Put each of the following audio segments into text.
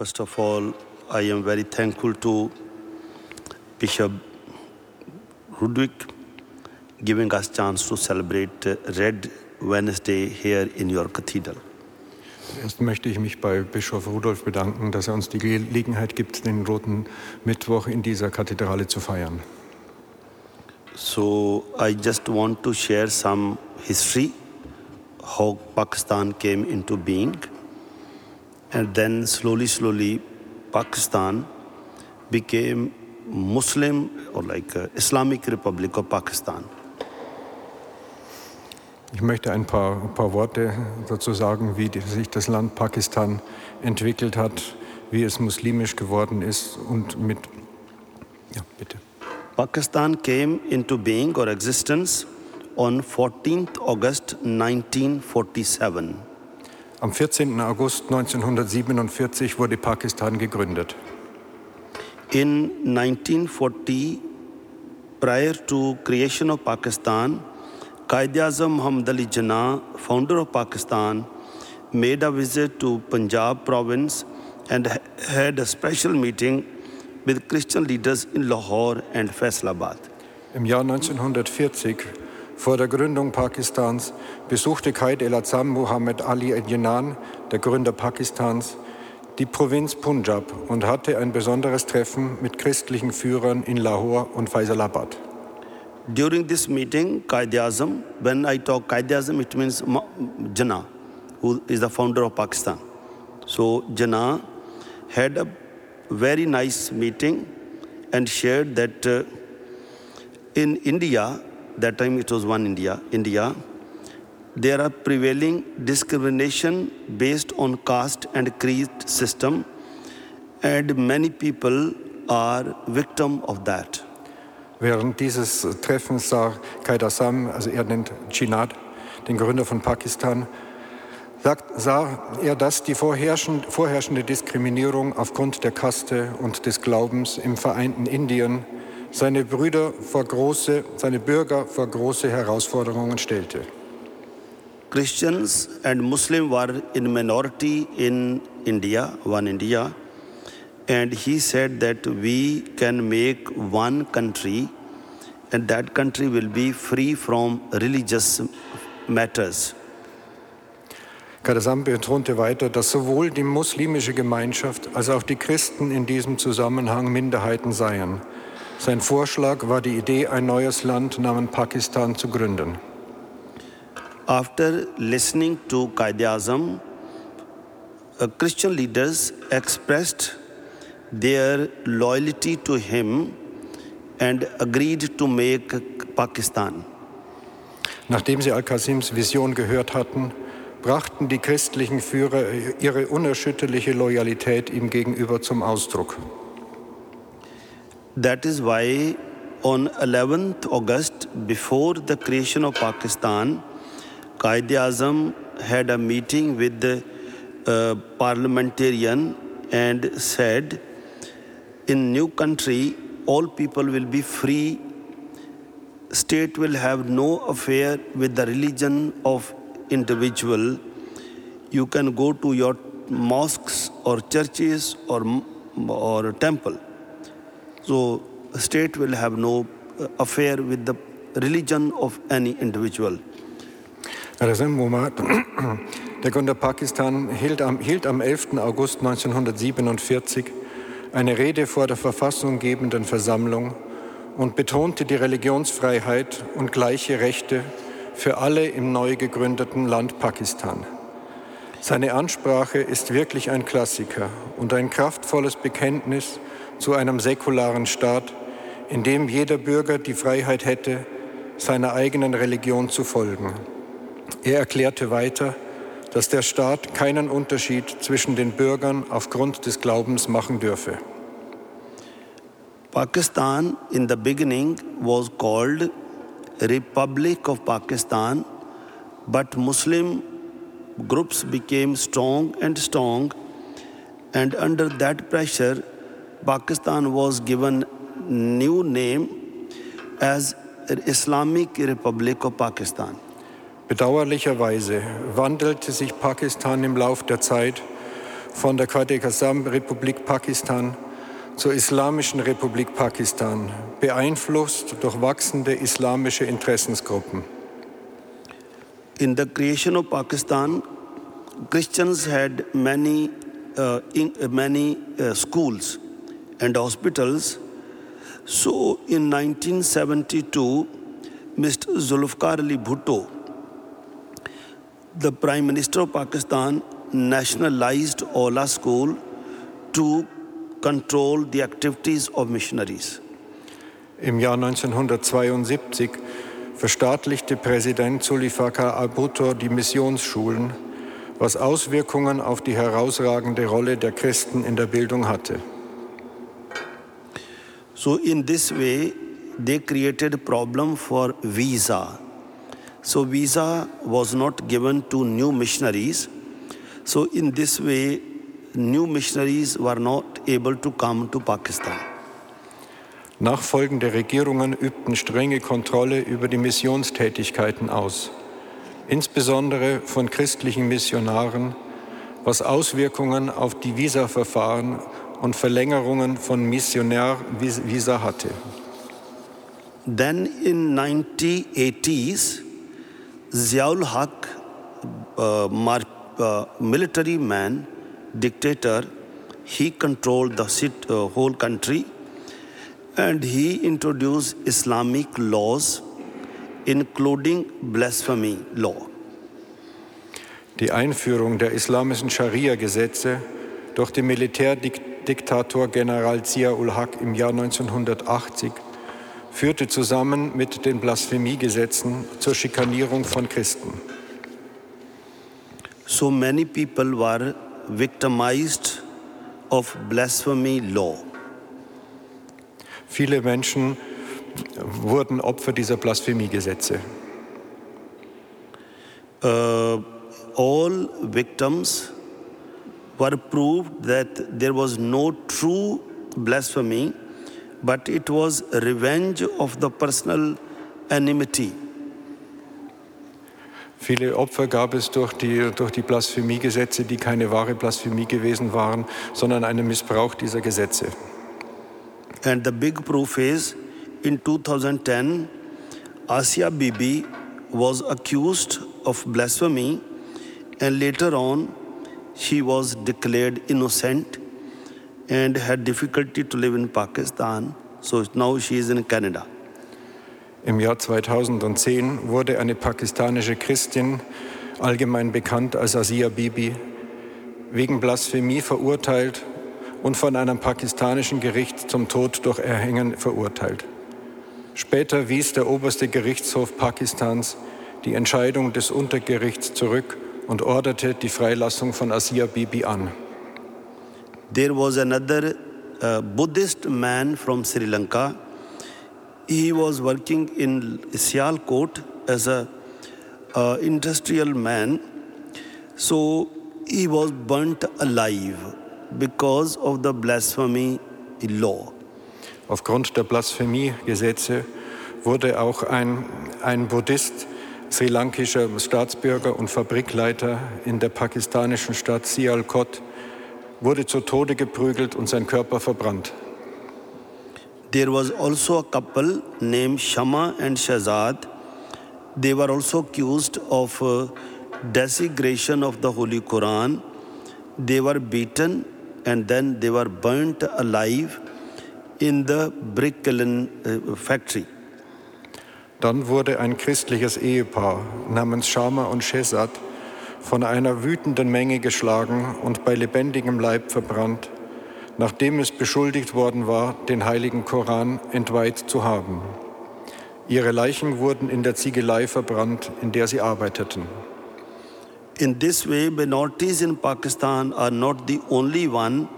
First of all, I am very thankful to Bishop Rudwick giving us chance to celebrate Red Wednesday here in your cathedral. Erst möchte ich mich bei Bischof Rudolf bedanken, dass er uns die Gelegenheit gibt, den Roten Mittwoch in dieser Kathedrale zu feiern. So I just want to share some history how Pakistan came into being and then slowly slowly Pakistan became Muslim or like uh, Islamic Republic of Pakistan. Ich möchte ein paar, ein paar Worte dazu sagen, wie sich das Land Pakistan entwickelt hat, wie es muslimisch geworden ist und mit. Ja, bitte. Pakistan came into being or existence on 14th August 1947. Am 14. August 1947 wurde Pakistan gegründet. In 1940, prior to creation of Pakistan, Qaid-e-Azam Muhammad Ali Jinnah, founder of Pakistan, made a visit to Punjab province and had a special meeting with Christian leaders in Lahore and Faisalabad. Im Jahr 1940, vor der Gründung Pakistans, besuchte Qaid el-Azam Muhammad Ali Jinnah, der Gründer Pakistans, die Provinz Punjab und hatte ein besonderes Treffen mit christlichen Führern in Lahore und Faisalabad. During this meeting, Qaid-e-Azam, when I talk Qaid-e-Azam, it means Jinnah, who is the founder of Pakistan. So Jinnah had a very nice meeting and shared that uh, in India, that time it was one India, India, there are prevailing discrimination based on caste and creed system, and many people are victim of that. Während dieses Treffens sah Qaid Assam, also er nennt Chinad, den Gründer von Pakistan, sagt, sah er, dass die vorherrschend, vorherrschende Diskriminierung aufgrund der Kaste und des Glaubens im vereinten Indien seine Brüder vor große, seine Bürger vor große Herausforderungen stellte. Christians and Muslim were in minority in India, one India, and he said that we can make one country and that country will be free from religious matters. Kadasam betonte weiter, dass sowohl die muslimische Gemeinschaft als auch die Christen in diesem Zusammenhang Minderheiten seien. Sein Vorschlag war die Idee, ein neues Land namens Pakistan zu gründen. After listening to Qaid-e-Azam, uh, Christian leaders expressed their loyalty to him and agreed to make Pakistan. Nachdem sie Al-Qasims Vision gehört hatten, brachten die christlichen Führer ihre unerschütterliche Loyalität ihm gegenüber zum Ausdruck. That is why on 11th August, before the creation of Pakistan, Qaid Azam had a meeting with the uh, parliamentarian and said, in new country, all people will be free. State will have no affair with the religion of individual. You can go to your mosques or churches or, or temple. So state will have no uh, affair with the religion of any individual. Razem Muhammad, der Gründer Pakistan, hielt am, hielt am 11. August 1947 eine Rede vor der verfassunggebenden Versammlung und betonte die Religionsfreiheit und gleiche Rechte für alle im neu gegründeten Land Pakistan. Seine Ansprache ist wirklich ein Klassiker und ein kraftvolles Bekenntnis zu einem säkularen Staat, in dem jeder Bürger die Freiheit hätte, seiner eigenen Religion zu folgen. Er erklärte weiter, dass der Staat keinen Unterschied zwischen den Bürgern aufgrund des Glaubens machen dürfe. Pakistan in the beginning was called Republic of Pakistan, but Muslim groups became strong and strong, and under that pressure, Pakistan was given new name as Islamic Republic of Pakistan. Bedauerlicherweise wandelte sich Pakistan im Lauf der Zeit von der Quaid-e-Qassam-Republik Pakistan zur Islamischen Republik Pakistan, beeinflusst durch wachsende islamische Interessensgruppen. In the creation of Pakistan, Christians had many, uh, in, uh, many uh, schools and hospitals. So in 1972, Mr. Zulfikar Ali Bhutto, the Prime Minister of Pakistan, nationalized Ola School to control the activities of missionaries. Im Jahr 1972 verstaatlichte Präsident Zulfikar al-Bhutto die Missionsschulen, was Auswirkungen auf die herausragende Rolle der Christen in der Bildung hatte. So in this way, they created problem for visa. So visa was not given to new missionaries. So in this way, new missionaries were not able to come to Pakistan. Nachfolgende Regierungen übten strenge Kontrolle über die Missionstätigkeiten aus, insbesondere von christlichen Missionaren, was Auswirkungen auf die Visaverfahren und Verlängerungen von Missionärvisa hatte. Then in 1980s, Ziaul Haq, uh, mar- uh, military man, dictator, he controlled the sit, uh, whole country and he introduced Islamic laws, including blasphemy law. Die Einführung der islamischen Scharia-Gesetze durch den Militärdiktator General Zia-ul Haq im Jahr 1980 führte zusammen mit den Blasphemiegesetzen zur Schikanierung von Christen. So many people were victimized of blasphemy law. Viele Menschen wurden Opfer dieser Blasphemiegesetze. Uh, all victims were proved that there was no true blasphemy, but it was revenge of the personal enmity. Viele Opfer gab es durch die, durch die Blasphemiegesetze, die keine wahre Blasphemie gewesen waren, sondern einen Missbrauch dieser Gesetze. And the big proof is in 2010, Asia Bibi was accused of blasphemy, and later on, she was declared innocent and had difficulty to live in Pakistan. So now she is in Canada. Im Jahr 2010 wurde eine pakistanische Christin, allgemein bekannt als Asia Bibi, wegen Blasphemie verurteilt und von einem pakistanischen Gericht zum Tod durch Erhängen verurteilt. Später wies der oberste Gerichtshof Pakistans die Entscheidung des Untergerichts zurück und orderte die Freilassung von Asia Bibi an. There was another uh, Buddhist man from Sri Lanka. He was working in Sialkot as a uh, industrial man. So he was burnt alive because of the blasphemy law. Aufgrund der Blasphemiegesetze wurde auch ein, ein Buddhist, sri lankischer Staatsbürger und Fabrikleiter in der pakistanischen Stadt Sialkot, wurde zu Tode geprügelt und sein Körper verbrannt. There was also a couple named Shama and Shazad. They were also accused of uh, desecration of the Holy Quran. They were beaten and then they were burnt alive in the brick kiln uh, factory. Dann wurde ein christliches Ehepaar namens Shama und Shezad von einer wütenden Menge geschlagen und bei lebendigem Leib verbrannt, nachdem es beschuldigt worden war, den heiligen Koran entweiht zu haben. Ihre Leichen wurden in der Ziegelei verbrannt, in der sie arbeiteten. In this way, minorities in Pakistan are not the only one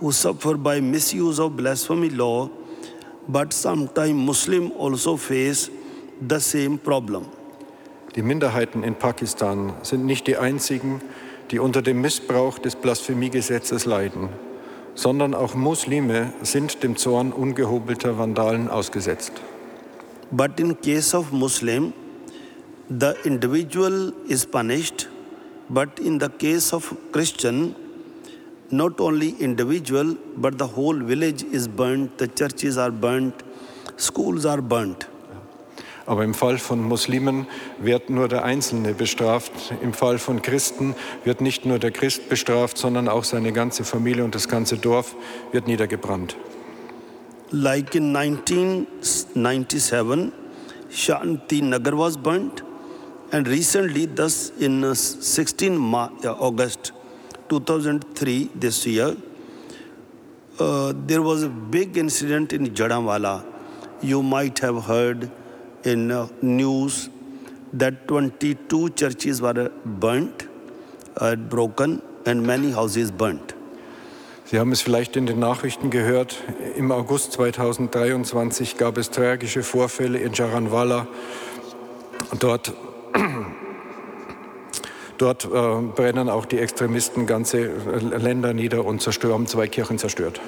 who suffer by misuse of blasphemy law, but sometimes Muslims also face the same problem. Die Minderheiten in Pakistan sind nicht die einzigen, die unter dem Missbrauch des Blasphemiegesetzes leiden, sondern auch Muslime sind dem Zorn ungehobelter Vandalen ausgesetzt. But in case of Muslim, the individual is punished, but in the case of Christian, not only individual, but the whole village is burnt, the churches are burnt, schools are burnt. Aber im Fall von Muslimen wird nur der Einzelne bestraft. Im Fall von Christen wird nicht nur der Christ bestraft, sondern auch seine ganze Familie und das ganze Dorf wird niedergebrannt. Like in 1997, Shanti Nagar was burnt, and recently, thus in uh, 16 Ma- uh, August 2003, this year, uh, there was a big incident in Jadamwala. You might have heard in uh, news that 22 churches were burnt, uh, broken, and many houses burnt. Sie haben es vielleicht in den Nachrichten gehört. Im August 2023 gab es tragische Vorfälle in Jaranwala. Dort, dort äh, brennen auch die Extremisten ganze äh, Länder nieder und zerstören, haben zwei Kirchen zerstört.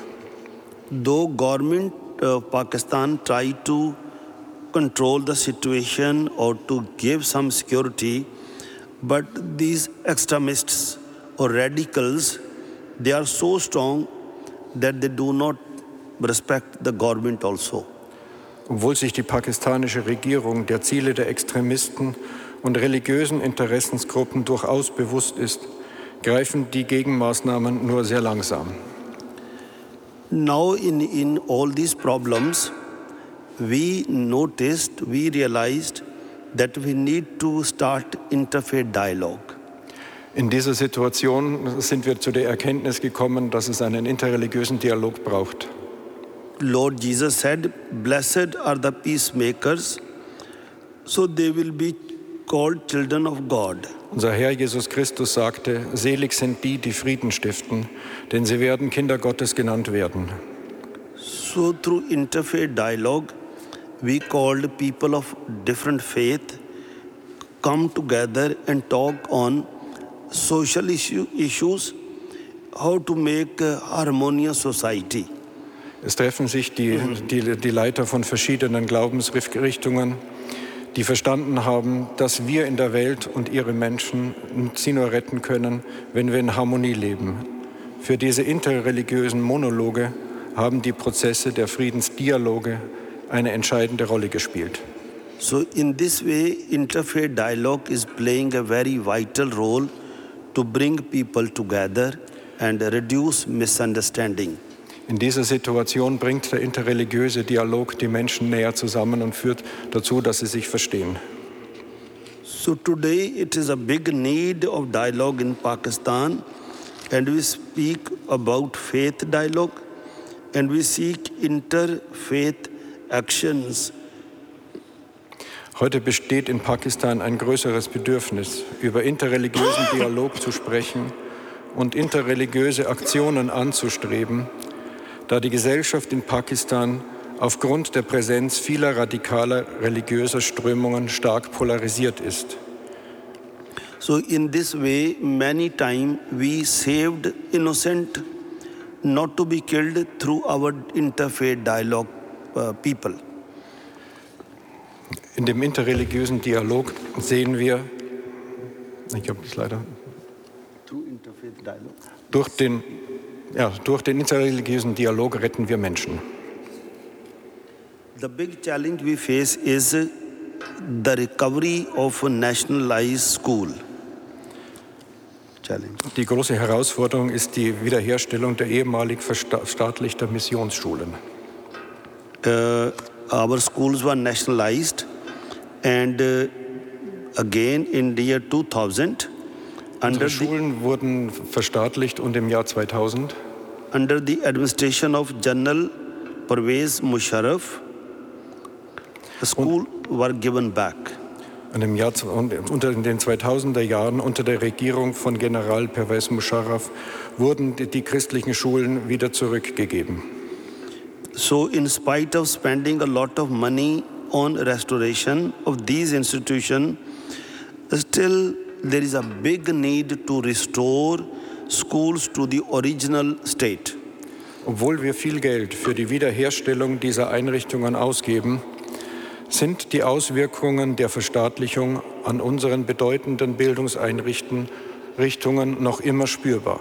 though government of pakistan try to control the situation or to give some security but these extremists or radicals they are so strong that they do not respect the government also Obwohl sich die pakistanische Regierung der Ziele der Extremisten und religiösen Interessensgruppen durchaus bewusst ist, greifen die Gegenmaßnahmen nur sehr langsam. now in, in all these problems we noticed we realized that we need to start interfaith dialogue In dieser Situation sind wir zu der Erkenntnis gekommen, dass es einen interreligiösen Dialog braucht. Lord Jesus said, Blessed are the peacemakers, so they will be called children of God. Unser Herr Jesus Christus sagte, selig sind die, die Frieden stiften, denn sie werden Kinder Gottes genannt werden. So, through interfaith dialogue, we called people of different faith come together and talk on social issue, issues, how to make a harmonious society. Es treffen sich die, die, die Leiter von verschiedenen Glaubensrichtungen, die verstanden haben, dass wir in der Welt und ihre Menschen sie nur retten können, wenn wir in Harmonie leben. Für diese interreligiösen Monologe haben die Prozesse der Friedensdialoge eine entscheidende Rolle gespielt. So, in this way, interfaith dialogue is playing a very vital role to bring people together and reduce misunderstanding. In dieser Situation bringt der interreligiöse Dialog die Menschen näher zusammen und führt dazu, dass sie sich verstehen. So, today it is a big need of dialogue in Pakistan, and we speak about faith dialogue and we seek interfaith actions Heute besteht in Pakistan ein größeres Bedürfnis, über interreligiösen Dialog zu sprechen und interreligiöse Aktionen anzustreben, da die Gesellschaft in Pakistan aufgrund der Präsenz vieler radikaler religiöser Strömungen stark polarisiert ist. So, in this way, many times we saved innocent not to be killed through our interfaith dialogue uh, people. In dem interreligiösen Dialog sehen wir, ich habe das leider, durch den, ja, durch den interreligiösen Dialog retten wir Menschen. The big challenge we face is the recovery of a nationalized school. Challenge. Die große Herausforderung ist die Wiederherstellung der ehemalig verstaatlichter Missionsschulen. Uh, our schools were nationalized, and uh, again in the year 2000, under Unsere the, Schulen wurden verstaatlicht und im Jahr 2000 under the administration of General Pervez Musharraf, the school were given back. und im Jahr und unter den 2000er Jahren unter der Regierung von General Pervez Musharraf wurden die, die christlichen Schulen wieder zurückgegeben. So, in spite of spending a lot of money on restoration of these institutions, still there is a big need to restore schools to the original state. Obwohl wir viel Geld für die Wiederherstellung dieser Einrichtungen ausgeben, sind die Auswirkungen der Verstaatlichung an unseren bedeutenden Bildungseinrichtungen noch immer spürbar.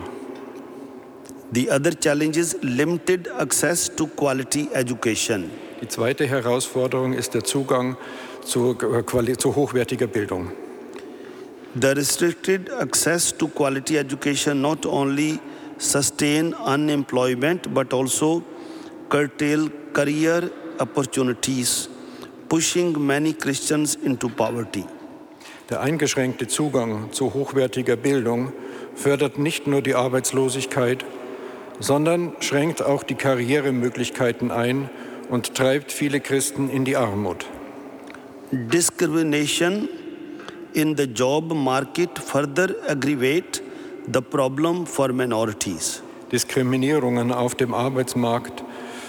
The other challenge is limited access to quality education. Die zweite Herausforderung ist der Zugang zu, zu hochwertiger Bildung. The restricted access to quality education not only sustain unemployment but also curtail career opportunities, pushing many Christians into poverty. Der eingeschränkte Zugang zu hochwertiger Bildung fördert nicht nur die Arbeitslosigkeit, sondern schränkt auch die Karrieremöglichkeiten ein und treibt viele Christen in die Armut. Discrimination in the job market further aggravate the problem for minorities. Diskriminierungen auf dem Arbeitsmarkt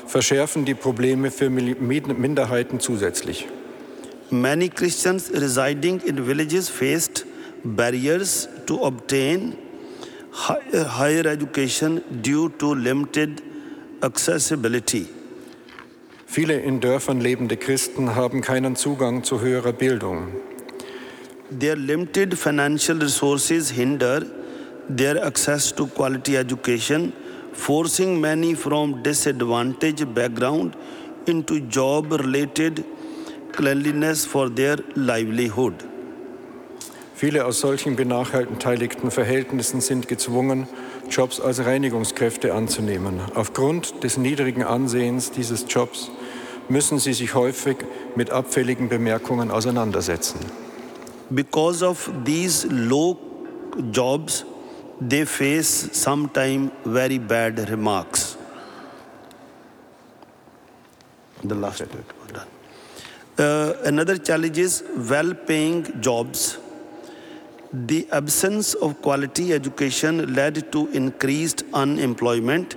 verschärfen die Probleme für Minderheiten zusätzlich. Many Christians residing in villages faced barriers to obtain higher education due to limited accessibility. Viele in Dörfern lebende Christen haben keinen Zugang zu höherer Bildung. Their limited financial resources hinder their access to quality education, forcing many from disadvantaged background into job related cleanliness for their livelihood. Viele aus solchen benachteiligten Verhältnissen sind gezwungen, Jobs als Reinigungskräfte anzunehmen. Aufgrund des niedrigen Ansehens dieses Jobs müssen sie sich häufig mit abfälligen Bemerkungen auseinandersetzen. Because of these low jobs, they face sometimes very bad remarks. The last done. Uh, another challenge is well paying jobs. The absence of quality education led to increased unemployment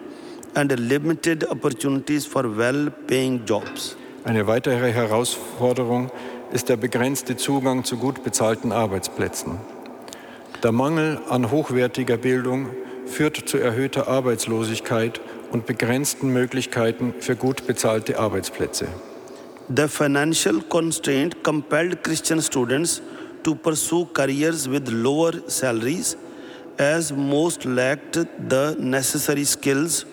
and limited opportunities for well paying jobs. Eine weitere Herausforderung ist der begrenzte Zugang zu gut bezahlten Arbeitsplätzen. Der Mangel an hochwertiger Bildung führt zu erhöhter Arbeitslosigkeit und begrenzten Möglichkeiten für gut bezahlte Arbeitsplätze. The financial constraint compelled Christian students to pursue careers with lower salaries, as most lacked the necessary skills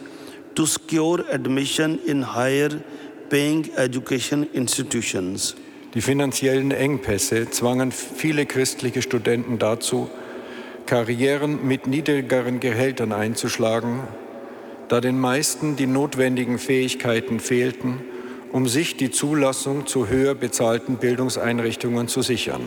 to secure admission in higher paying education institutions. Die finanziellen Engpässe zwangen viele christliche Studenten dazu, Karrieren mit niedrigeren Gehältern einzuschlagen, da den meisten die notwendigen Fähigkeiten fehlten, um sich die Zulassung zu höher bezahlten Bildungseinrichtungen zu sichern.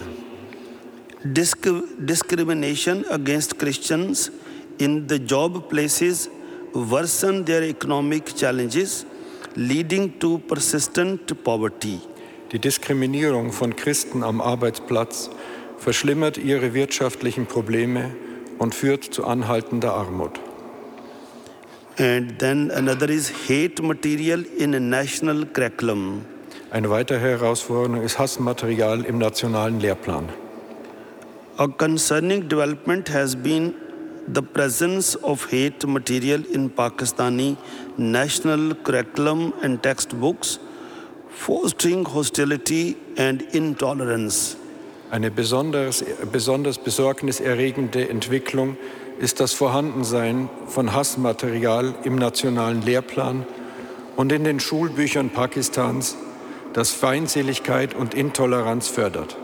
Disc- discrimination against Christians in the job places worsen their economic challenges, leading to persistent poverty. Die Diskriminierung von Christen am Arbeitsplatz verschlimmert ihre wirtschaftlichen Probleme und führt zu anhaltender Armut. And then another is hate material in a national curriculum. Eine weitere Herausforderung ist Hassmaterial im nationalen Lehrplan. A concerning development has been the presence of hate material in Pakistani national curriculum and textbooks, fostering hostility and intolerance. Eine besonders, besonders besorgniserregende Entwicklung ist das Vorhandensein von Hassmaterial im nationalen Lehrplan und in den Schulbüchern Pakistans, das Feindseligkeit und Intoleranz fördert.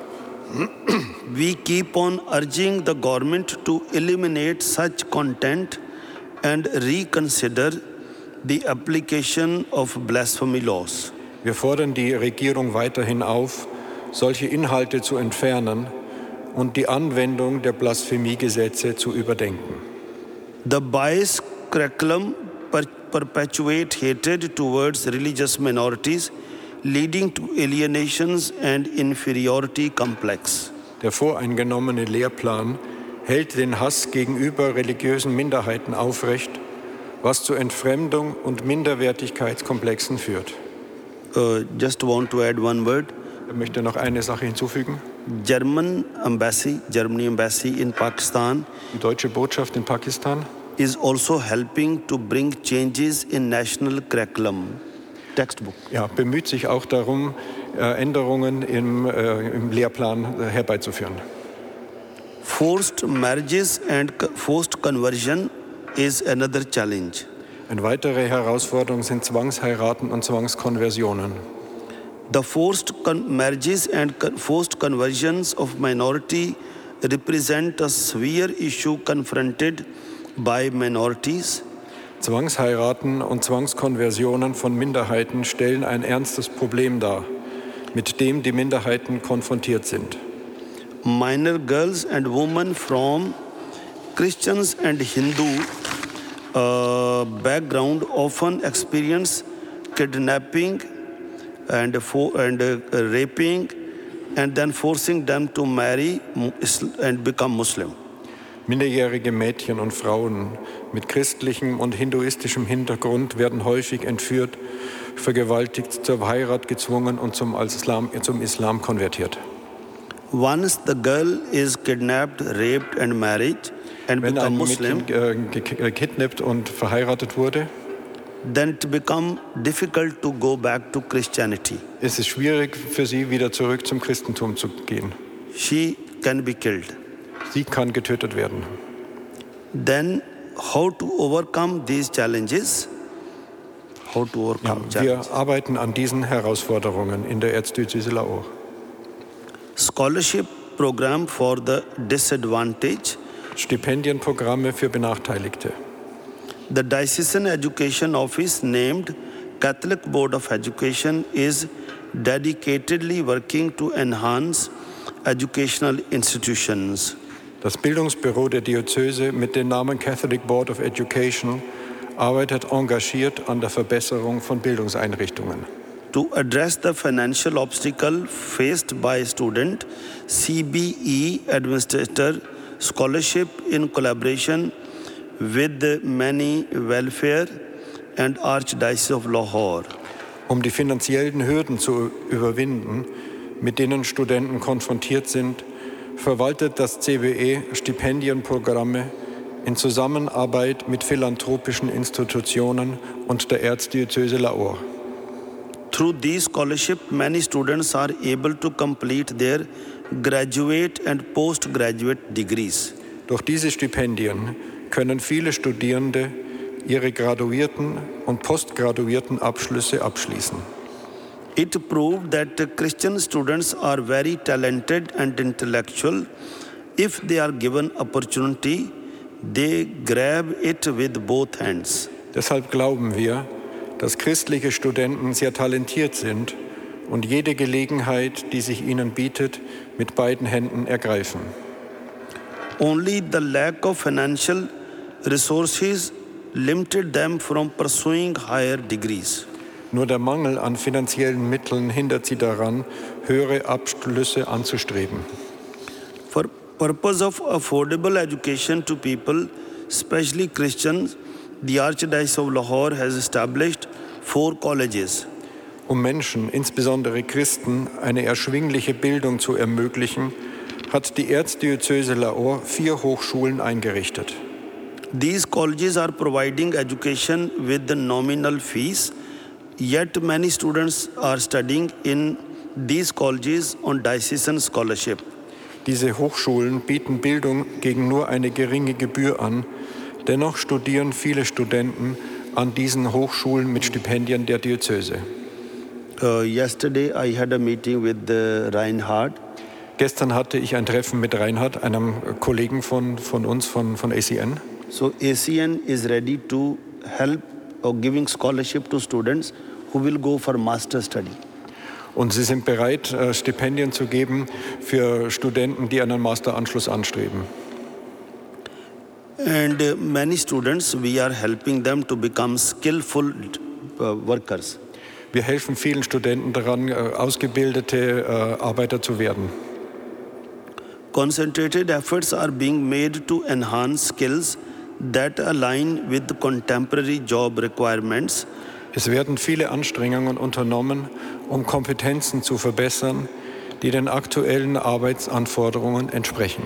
We keep on urging the government to eliminate such content and reconsider the application of blasphemy laws. Wir fordern die Regierung weiterhin auf, solche Inhalte zu entfernen und die Anwendung der Blasphemiegesetze zu überdenken. The bias curriculum per- perpetuate hatred towards religious minorities, leading to alienations and inferiority complex. Der voreingenommene Lehrplan hält den Hass gegenüber religiösen Minderheiten aufrecht, was zu Entfremdung und Minderwertigkeitskomplexen führt. Uh, just want to add one word. Ich möchte noch eine Sache hinzufügen. German embassy, Germany embassy in Pakistan Die deutsche Botschaft in Pakistan is also helping to bring changes in national curriculum textbook. ja, bemüht sich auch darum, äh, Änderungen im, äh, im Lehrplan äh, herbeizuführen. Forced marriages and forced conversion is another challenge. Eine weitere Herausforderung sind Zwangsheiraten und Zwangskonversionen. The forced marriages and forced conversions of minority represent a severe issue confronted by minorities. Zwangsheiraten und Zwangskonversionen von Minderheiten stellen ein ernstes Problem dar, mit dem die Minderheiten konfrontiert sind. Minor girls and women from Christians and Hindu uh, background often experience kidnapping and, fo- and uh, raping and then forcing them to marry and become Muslim. Minderjährige Mädchen und Frauen mit christlichem und hinduistischem Hintergrund werden häufig entführt, vergewaltigt, zur Heirat gezwungen und zum Islam, zum Islam konvertiert. Once the girl is kidnapped, raped and married and Wenn ein Muslim, Mädchen äh, ge- gekidnappt und verheiratet wurde, then it become difficult to go back to Christianity. ist es schwierig für sie, wieder zurück zum Christentum zu gehen. She can be killed. Sie kann getötet werden. Then, how to overcome these challenges? How to Ja, overcome wir challenges? arbeiten an diesen Herausforderungen in der Erzdiözese Lahore. Scholarship program for the disadvantaged. Stipendienprogramme für Benachteiligte. The Diocesan Education Office, named Catholic Board of Education, is dedicatedly working to enhance educational institutions. Das Bildungsbüro der Diözese mit dem Namen Catholic Board of Education arbeitet engagiert an der Verbesserung von Bildungseinrichtungen. To address the financial obstacle faced by student, CBE administrator scholarship in collaboration with the many welfare and Archdiocese of Lahore. Um die finanziellen Hürden zu überwinden, mit denen Studenten konfrontiert sind, verwaltet das CBE Stipendienprogramme in Zusammenarbeit mit philanthropischen Institutionen und der Erzdiözese Lahore. Through these scholarship, many students are able to complete their graduate and postgraduate degrees. Durch diese Stipendien können viele Studierende ihre graduierten und postgraduierten Abschlüsse abschließen. It proved that Christian students are very talented and intellectual. If they are given opportunity, they grab it with both hands. Deshalb glauben wir, dass christliche Studenten sehr talentiert sind und jede Gelegenheit, die sich ihnen bietet, mit beiden Händen ergreifen. Only the lack of financial resources limited them from pursuing higher degrees. Nur der Mangel an finanziellen Mitteln hindert sie daran, höhere Abschlüsse anzustreben. For purpose of affordable education to people, especially Christians, the Archdiocese of Lahore has established four colleges. Um Menschen, insbesondere Christen, eine erschwingliche Bildung zu ermöglichen, hat die Erzdiözese Lahore vier Hochschulen eingerichtet. These colleges are providing education with the nominal fees, yet many students are studying in these colleges on diocesan scholarship. Diese Hochschulen bieten Bildung gegen nur eine geringe Gebühr an. Dennoch studieren viele Studenten an diesen Hochschulen mit Stipendien der Diözese. Uh, yesterday, I had a meeting with uh, Reinhard. Gestern hatte ich ein Treffen mit Reinhard, einem Kollegen von, von uns, von, von ACN. So ACN is ready to help or giving scholarship to students who will go for master study. Und sie sind bereit, äh, Stipendien zu geben für Studenten, die einen Masteranschluss anstreben. And uh, many students, we are helping them to become skillful uh, workers. Wir helfen vielen Studenten daran, äh, ausgebildete äh, Arbeiter zu werden. Concentrated efforts are being made to enhance skills that align with contemporary job requirements Es werden viele Anstrengungen unternommen, um Kompetenzen zu verbessern, die den aktuellen Arbeitsanforderungen entsprechen.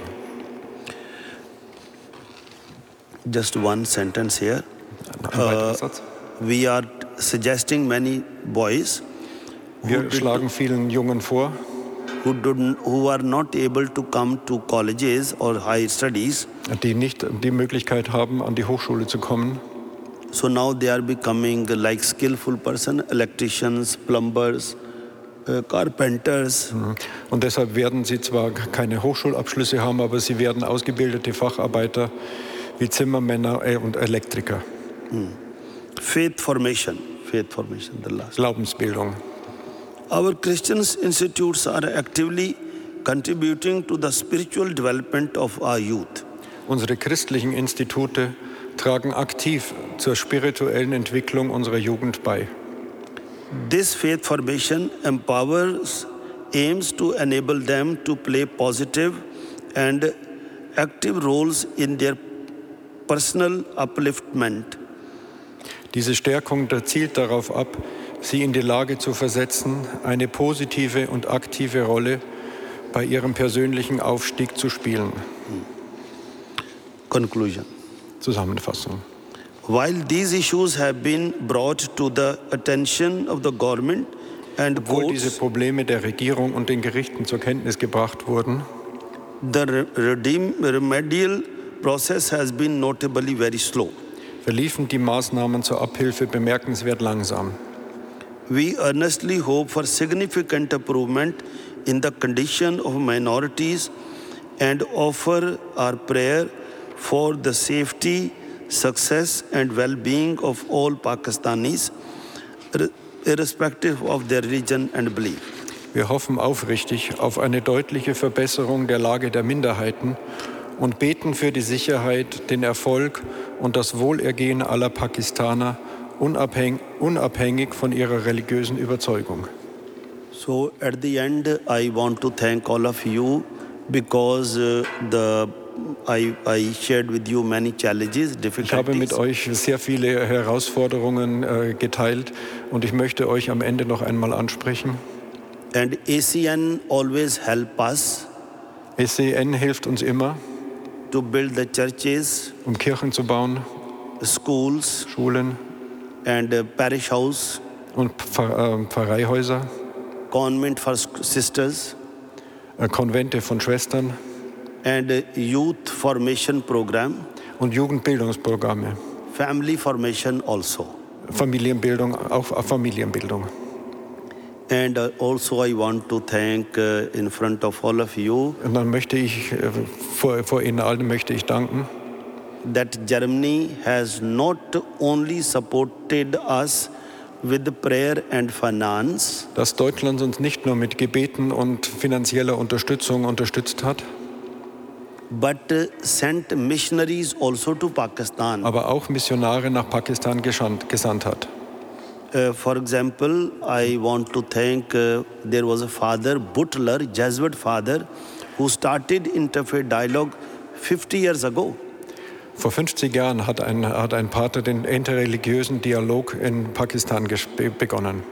Just one sentence here. Satz. We are suggesting many boys Wir schlagen vielen Jungen vor, who, don't, who are not able to come to colleges or higher studies die nicht die Möglichkeit haben, an die Hochschule zu kommen, So now they are becoming like skillful person, electricians, plumbers, uh, carpenters. Und deshalb werden sie zwar keine Hochschulabschlüsse haben, aber sie werden ausgebildete Facharbeiter wie Zimmermänner äh, und Elektriker. Faith formation, faith formation, the last. Glaubensbildung. Our Christian institutes are actively contributing to the spiritual development of our youth. Unsere christlichen Institute tragen aktiv zur spirituellen Entwicklung unserer Jugend bei. This faith formation empowers, aims to enable them to play positive and active roles in their personal upliftment. Diese Stärkung zielt darauf ab, sie in die Lage zu versetzen, eine positive und aktive Rolle bei ihrem persönlichen Aufstieg zu spielen. Conclusion. Zusammenfassung. While these issues have been brought to the attention of the government and Obwohl diese courts, Probleme der Regierung und den Gerichten zur Kenntnis gebracht wurden, the remedial process has been notably very slow. verliefen die Maßnahmen zur Abhilfe bemerkenswert langsam. We earnestly hope for significant improvement in the condition of minorities and offer our prayer for the safety, success, and well being of all Pakistanis, ir- irrespective of their religion and belief. Wir hoffen aufrichtig auf eine deutliche Verbesserung der Lage der Minderheiten und beten für die Sicherheit, den Erfolg und das Wohlergehen aller Pakistaner, unabhäng unabhängig von ihrer religiösen Überzeugung. So, at the end, I want to thank all of you because uh, the I, I shared with you many challenges, Ich habe mit difficulties. euch sehr viele Herausforderungen äh, geteilt und ich möchte euch am Ende noch einmal ansprechen. And ACN always help us SCN hilft uns immer, to build the churches, um Kirchen zu bauen, schools, Schulen and uh, parish house, und Pfarr äh, Pfarreihäuser, convent for sisters, äh, Konvente von Schwestern. And uh, youth formation program, und Jugendbildungsprogramme. family formation also. Familienbildung, auch Familienbildung. And uh, also, I want to thank in front of all of you. Und dann möchte ich, äh, vor, vor Ihnen allen möchte ich danken, that Germany has not only supported us with prayer and finance, dass Deutschland uns nicht nur mit Gebeten und finanzieller Unterstützung unterstützt hat, but uh, sent missionaries also to Pakistan. aber auch Missionare nach Pakistan geschand, gesandt hat. Uh, for example, I want to thank uh, there was a father, Butler, Jesuit father, who started interfaith dialogue 50 years ago. Vor 50 Jahren hat ein, hat ein Pater den interreligiösen Dialog in Pakistan begonnen.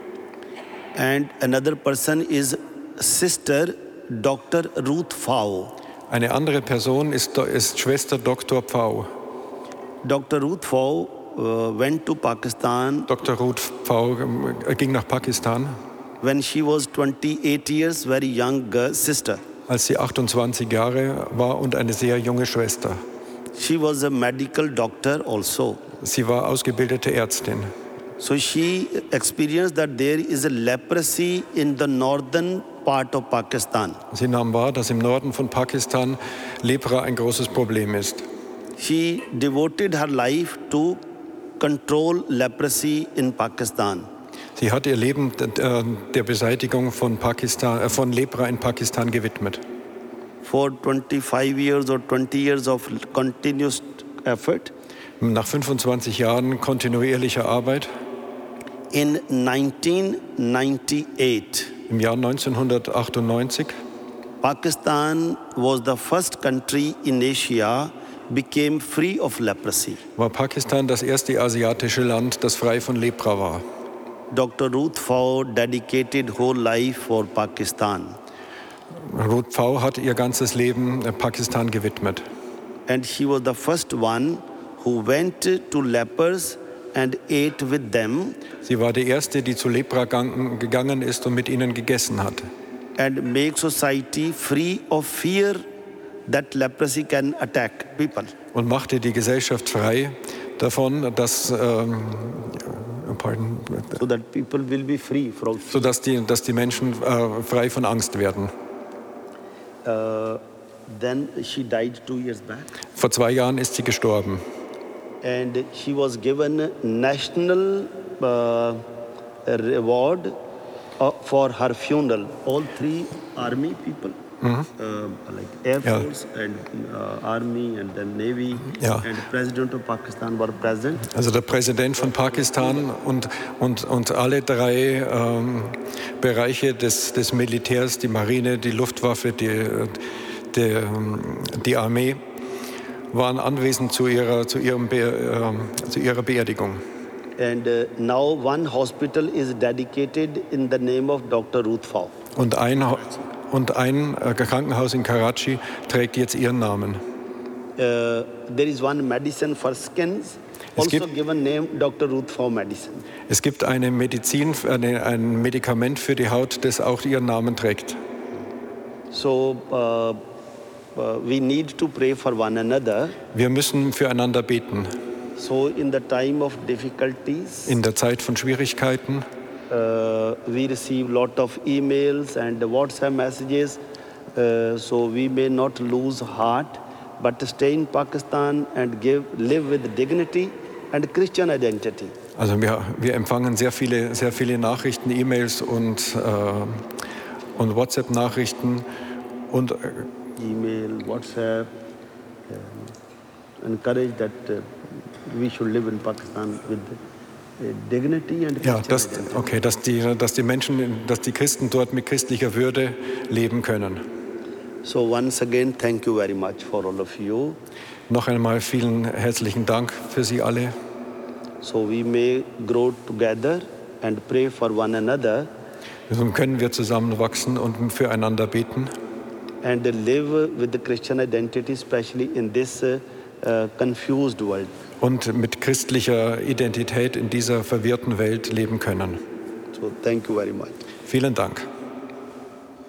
And another person is Sister Dr. Ruth Fau. Eine andere Person ist, ist Schwester Dr. Pfau. Dr. Ruth Fau uh, went to Pakistan Dr. Ruth Pfau äh, ging nach Pakistan, when she was 28 years, very young girl, sister. als sie 28 Jahre war und eine sehr junge Schwester. She was a medical doctor also. Sie war ausgebildete Ärztin. So she experienced that there is a leprosy in the northern part of Pakistan. Sie nahm wahr, dass im Norden von Pakistan Lepra ein großes Problem ist. She devoted her life to control leprosy in Pakistan. Sie hat ihr Leben äh, der Beseitigung von, Pakistan, äh, von Lepra in Pakistan gewidmet. For 25 years or 20 years of continuous effort, Nach 25 Jahren kontinuierlicher Arbeit in 1998, im Jahr 1998 Pakistan was the first country in Asia became free of leprosy. war Pakistan das erste asiatische Land, das frei von Lepra war. Dr. Ruth Fau dedicated whole life for Pakistan. Ruth Pfau hat ihr ganzes Leben äh, Pakistan gewidmet. And she was the first one who went to lepers and ate with them Sie war die erste, die zu Lepra gang- gegangen ist und mit ihnen gegessen hat. and make society free of fear that leprosy can attack people. und machte die Gesellschaft frei davon, dass, ähm, pardon, so that people will be free from. sodass die, dass die Menschen äh, frei von Angst werden. Uh, then she died two years back, Vor zwei Jahren ist sie gestorben. and she was given national uh, reward uh, for her funeral. All three army people. Uh, like Air Yeah. Force and uh, Army and then Navy Yeah. and President of Pakistan were present. Also der Präsident von Pakistan und, und, und alle drei ähm, Bereiche des, des Militärs, die Marine, die Luftwaffe, die, die, ähm, die Armee, waren anwesend zu ihrer, zu ihrem Be, ähm, zu ihrer Beerdigung. And uh, now one hospital is dedicated in the name of Dr. Ruth Fau. Und ein, Ha- und ein äh, Krankenhaus in Karachi trägt jetzt ihren Namen. Uh, there is one medicine for skins, Es also gibt-. Es gibt eine Medizin, eine, ein Medikament für die Haut, das auch ihren Namen trägt. So uh, uh, we need to pray for one another. Wir müssen füreinander beten. So in the time of difficulties, In der Zeit von Schwierigkeiten uh, we receive lot of emails and WhatsApp messages. Uh, so we may not lose heart, but stay in Pakistan and give, live with dignity and Christian identity. Also wir, wir empfangen sehr viele, sehr viele Nachrichten, E-Mails und, äh, und WhatsApp-Nachrichten und äh, email, WhatsApp, um, encourage that uh, we should live in Pakistan with uh, ja, dass, okay, dass, die, dass die Menschen, dass die Christen dort mit christlicher Würde leben können. So once again, thank you very much for all of you. Noch einmal vielen herzlichen Dank für Sie alle. So we may grow together and pray for one another Nun können wir zusammenwachsen und füreinander beten and live with the Christian identity, especially in this uh, confused world. Und mit christlicher Identität in dieser verwirrten Welt leben können. So thank you very much. Vielen Dank.